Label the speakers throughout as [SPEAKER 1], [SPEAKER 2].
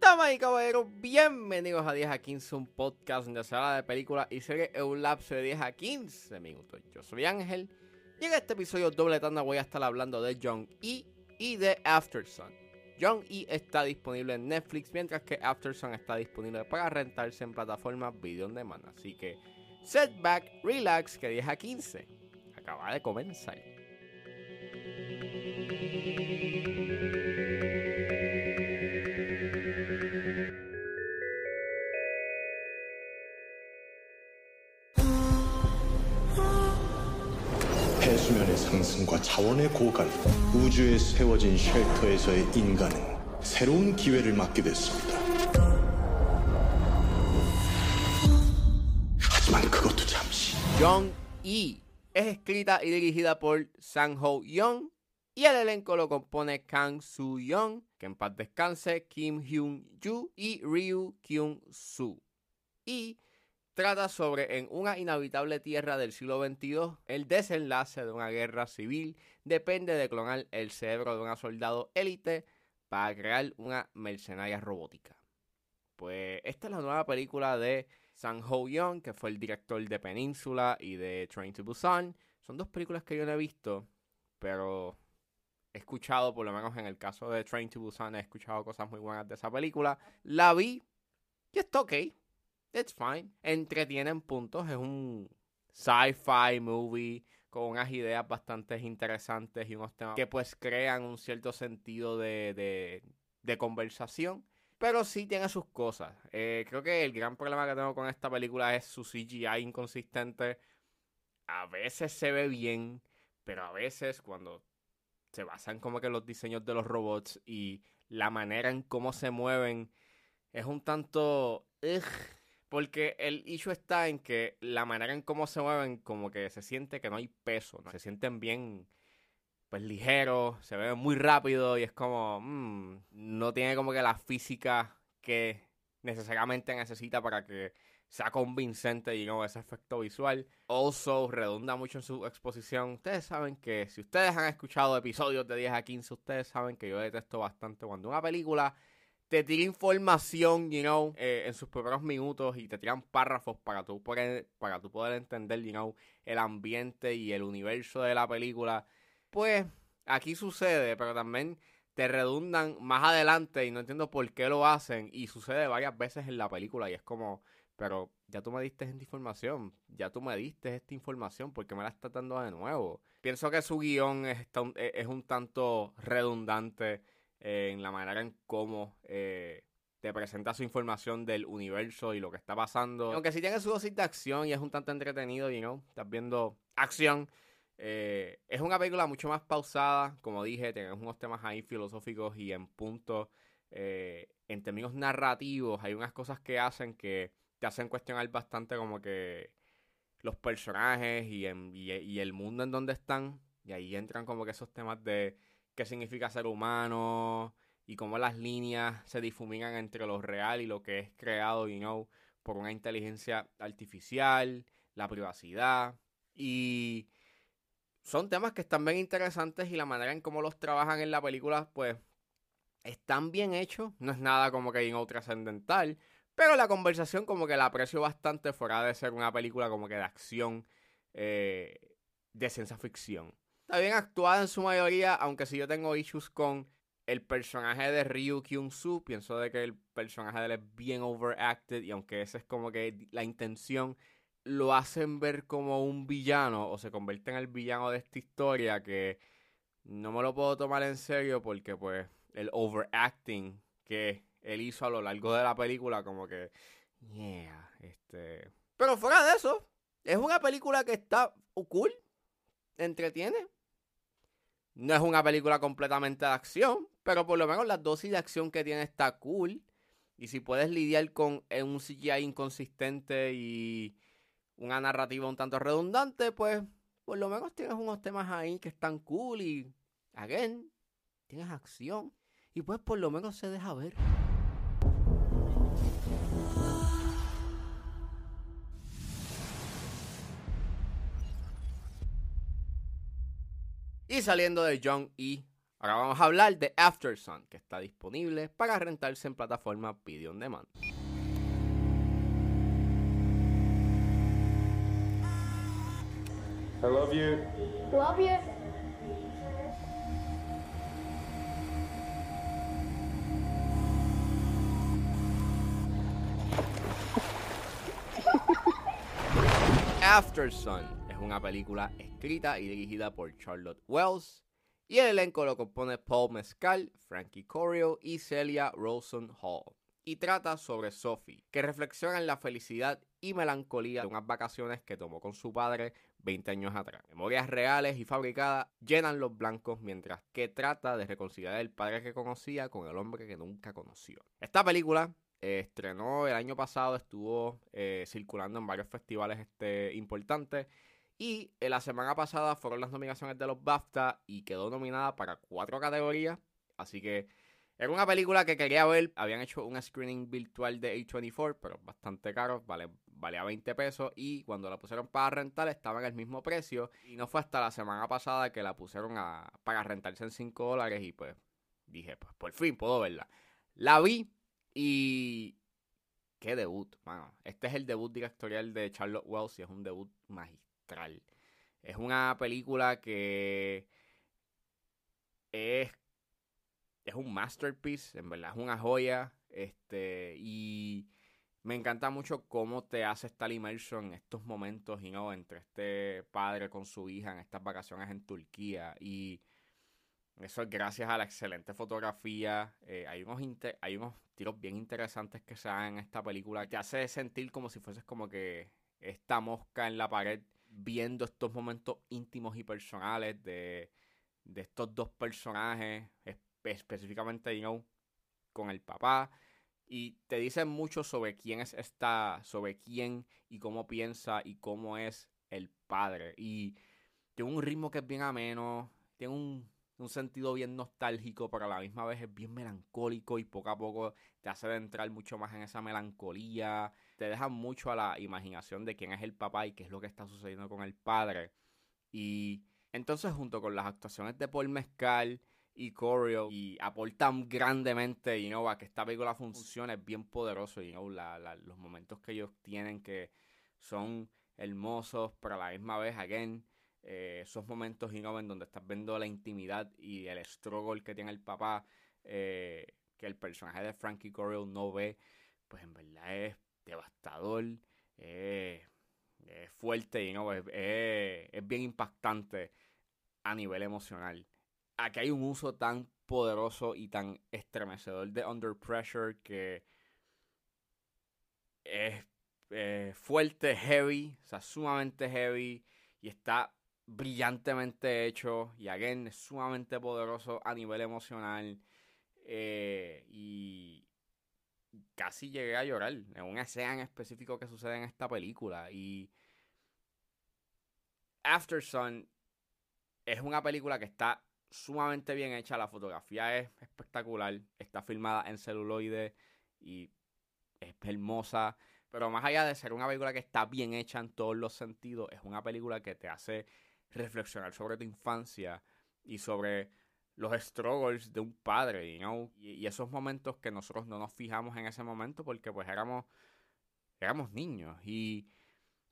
[SPEAKER 1] Damas y caballeros, bienvenidos a 10 a 15, un podcast donde se habla de películas y series en un lapso de 10 a 15 minutos. Yo soy Ángel y en este episodio doble tanda voy a estar hablando de John E. y de Aftersun. John E. está disponible en Netflix, mientras que Aftersun está disponible para rentarse en plataformas video on demand. Así que setback, relax, que 10 a 15 acaba de comenzar.
[SPEAKER 2] 해수면의 상승과 차원의 고갈, 우주에 세워진 쉘터에서의 인간은 새로운 기회를 맞게 됐습니다. 잠시.
[SPEAKER 1] John E. Es escrita y dirigida por Sang Ho Young y el elenco lo compone Kang Soo Young, que en paz descanse, Kim Hyun Ju y Ryu Kyung Soo. Y trata sobre en una inhabitable tierra del siglo XXII el desenlace de una guerra civil depende de clonar el cerebro de un soldado élite para crear una mercenaria robótica. Pues esta es la nueva película de Sang Ho Young, que fue el director de Península y de Train to Busan. Son dos películas que yo no he visto, pero he escuchado, por lo menos en el caso de Train to Busan, he escuchado cosas muy buenas de esa película. La vi y está ok. It's fine. Entretiene en puntos. Es un sci-fi movie con unas ideas bastante interesantes y unos temas que pues crean un cierto sentido de, de conversación. Pero sí tiene sus cosas. Eh, creo que el gran problema que tengo con esta película es su CGI inconsistente. A veces se ve bien, pero a veces cuando se basan como que los diseños de los robots y la manera en cómo se mueven es un tanto... porque el issue está en que la manera en cómo se mueven como que se siente que no hay peso, ¿no? se sienten bien pues ligeros, se ven muy rápido y es como, mm, no tiene como que la física que necesariamente necesita para que sea convincente y no ese efecto visual. Also, redunda mucho en su exposición. Ustedes saben que si ustedes han escuchado episodios de 10 a 15, ustedes saben que yo detesto bastante cuando una película te tira información, you know, eh, en sus primeros minutos y te tiran párrafos para tú, poder, para tú poder entender, you know, el ambiente y el universo de la película. Pues aquí sucede, pero también te redundan más adelante y no entiendo por qué lo hacen y sucede varias veces en la película y es como, pero ya tú me diste esta información, ya tú me diste esta información, ¿por qué me la estás dando de nuevo? Pienso que su guion es, es un tanto redundante en la manera en cómo eh, te presenta su información del universo y lo que está pasando. Aunque sí tiene su dosis de acción y es un tanto entretenido, you know, estás viendo acción. Eh, es una película mucho más pausada, como dije, tiene unos temas ahí filosóficos y en punto, eh, en términos narrativos, hay unas cosas que hacen que te hacen cuestionar bastante como que los personajes y el mundo en donde están. Y ahí entran como que esos temas de qué significa ser humano y cómo las líneas se difuminan entre lo real y lo que es creado, you know, por una inteligencia artificial, la privacidad y son temas que están bien interesantes y la manera en cómo los trabajan en la película, pues, están bien hechos. No es nada como que en trascendental. Pero la conversación como que la aprecio bastante fuera de ser una película como que de acción, eh, de ciencia ficción. Está bien actuada en su mayoría, aunque si yo tengo issues con el personaje de Ryu Kyung-soo, pienso de que el personaje de él es bien overacted y aunque esa es como que la intención, lo hacen ver como un villano o se convierte en el villano de esta historia que no me lo puedo tomar en serio porque pues el overacting que él hizo a lo largo de la película como que yeah, este, pero fuera de eso, es una película que está cool, entretiene. No es una película completamente de acción, pero por lo menos la dosis de acción que tiene está cool. Y si puedes lidiar con un CGI inconsistente y una narrativa un tanto redundante, pues por lo menos tienes unos temas ahí que están cool y, again, tienes acción. Y pues por lo menos se deja ver. Y saliendo de John E., ahora vamos a hablar de After Sun, que está disponible para rentarse en plataforma Video On Demand.
[SPEAKER 2] I love you.
[SPEAKER 3] Love you.
[SPEAKER 1] After Sun es una película escrita y dirigida por Charlotte Wells y el elenco lo compone Paul Mescal, Frankie Corio y Celia Rosen Hall. Y trata sobre Sophie, que reflexiona en la felicidad y melancolía de unas vacaciones que tomó con su padre 20 años atrás. Memorias reales y fabricadas llenan los blancos mientras que trata de reconciliar el padre que conocía con el hombre que nunca conoció. Esta película estrenó el año pasado, estuvo eh, circulando en varios festivales este, importantes. Y eh, la semana pasada fueron las nominaciones de los BAFTA y quedó nominada para cuatro categorías. Así que era una película que quería ver. Habían hecho un screening virtual de A24, pero bastante caro, vale, valía 20 pesos. Y cuando la pusieron para rentar estaba en el mismo precio. Y no fue hasta la semana pasada que la pusieron a, para rentarse en 5 dólares. Y pues dije, pues por fin puedo verla. La vi y qué debut, mano. Este es el debut directorial de Charlotte Wells y es un debut magistral. Es una película que es, es un masterpiece, en verdad es una joya. Este, y me encanta mucho cómo te hace estar inmerso en estos momentos, y no, entre este padre con su hija en estas vacaciones en Turquía. Y eso es gracias a la excelente fotografía. Eh, hay, unos hay unos tiros bien interesantes que se dan en esta película. Te hace sentir como si fueses como que esta mosca en la pared viendo estos momentos íntimos y personales de, de estos dos personajes, específicamente, con el papá. Y te dicen mucho sobre quién es esta, sobre quién y cómo piensa y cómo es el padre. Y tiene un ritmo que es bien ameno, tiene un un sentido bien nostálgico, pero a la misma vez es bien melancólico y poco a poco te hace entrar mucho más en esa melancolía, te deja mucho a la imaginación de quién es el papá y qué es lo que está sucediendo con el padre. Y entonces junto con las actuaciones de Paul Mezcal y Corio y aportan grandemente, you que esta película funcione, es bien poderoso, you los momentos que ellos tienen que son hermosos, pero a la misma vez, again, eh, esos momentos en donde estás viendo la intimidad y el struggle que tiene el papá, eh, que el personaje de Frankie Corio no ve, pues en verdad es devastador, es fuerte y no, es, es bien impactante a nivel emocional. Aquí hay un uso tan poderoso y tan estremecedor de Under Pressure que es fuerte, heavy, o sea, sumamente heavy y está brillantemente hecho y again es sumamente poderoso a nivel emocional eh, y casi llegué a llorar en una escena en específico que sucede en esta película. Y After Sun es una película que está sumamente bien hecha, la fotografía es espectacular, está filmada en celuloide y es hermosa, pero más allá de ser una película que está bien hecha en todos los sentidos, es una película que te hace reflexionar sobre tu infancia y sobre los struggles de un padre, know? y, esos momentos que nosotros no nos fijamos en ese momento porque pues éramos, éramos niños y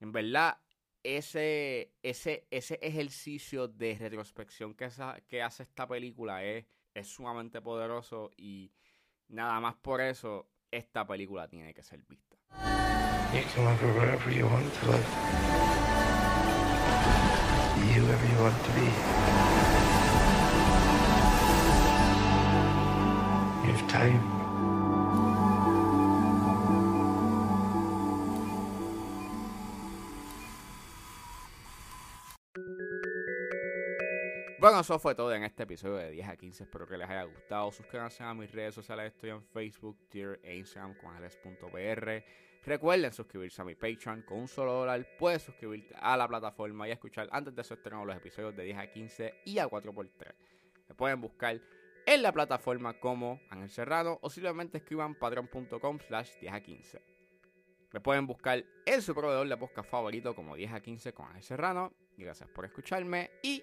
[SPEAKER 1] en verdad ese, ese, ese ejercicio de retrospección que, que hace esta película es, es sumamente poderoso y nada más por eso esta película tiene que ser vista. Bueno, eso fue todo en este episodio de 10 a 15. Espero que les haya gustado. Suscríbanse a mis redes sociales. Estoy en Facebook, Twitter e Instagram con Recuerden suscribirse a mi Patreon con un solo dólar. Puedes suscribirte a la plataforma y escuchar antes de su estreno los episodios de 10 a 15 y a 4x3. Me pueden buscar en la plataforma como Ángel Serrano o simplemente escriban patreon.com slash 10 a 15. Me pueden buscar en su proveedor de podcast favorito como 10 a 15 con Ángel Serrano. Gracias por escucharme y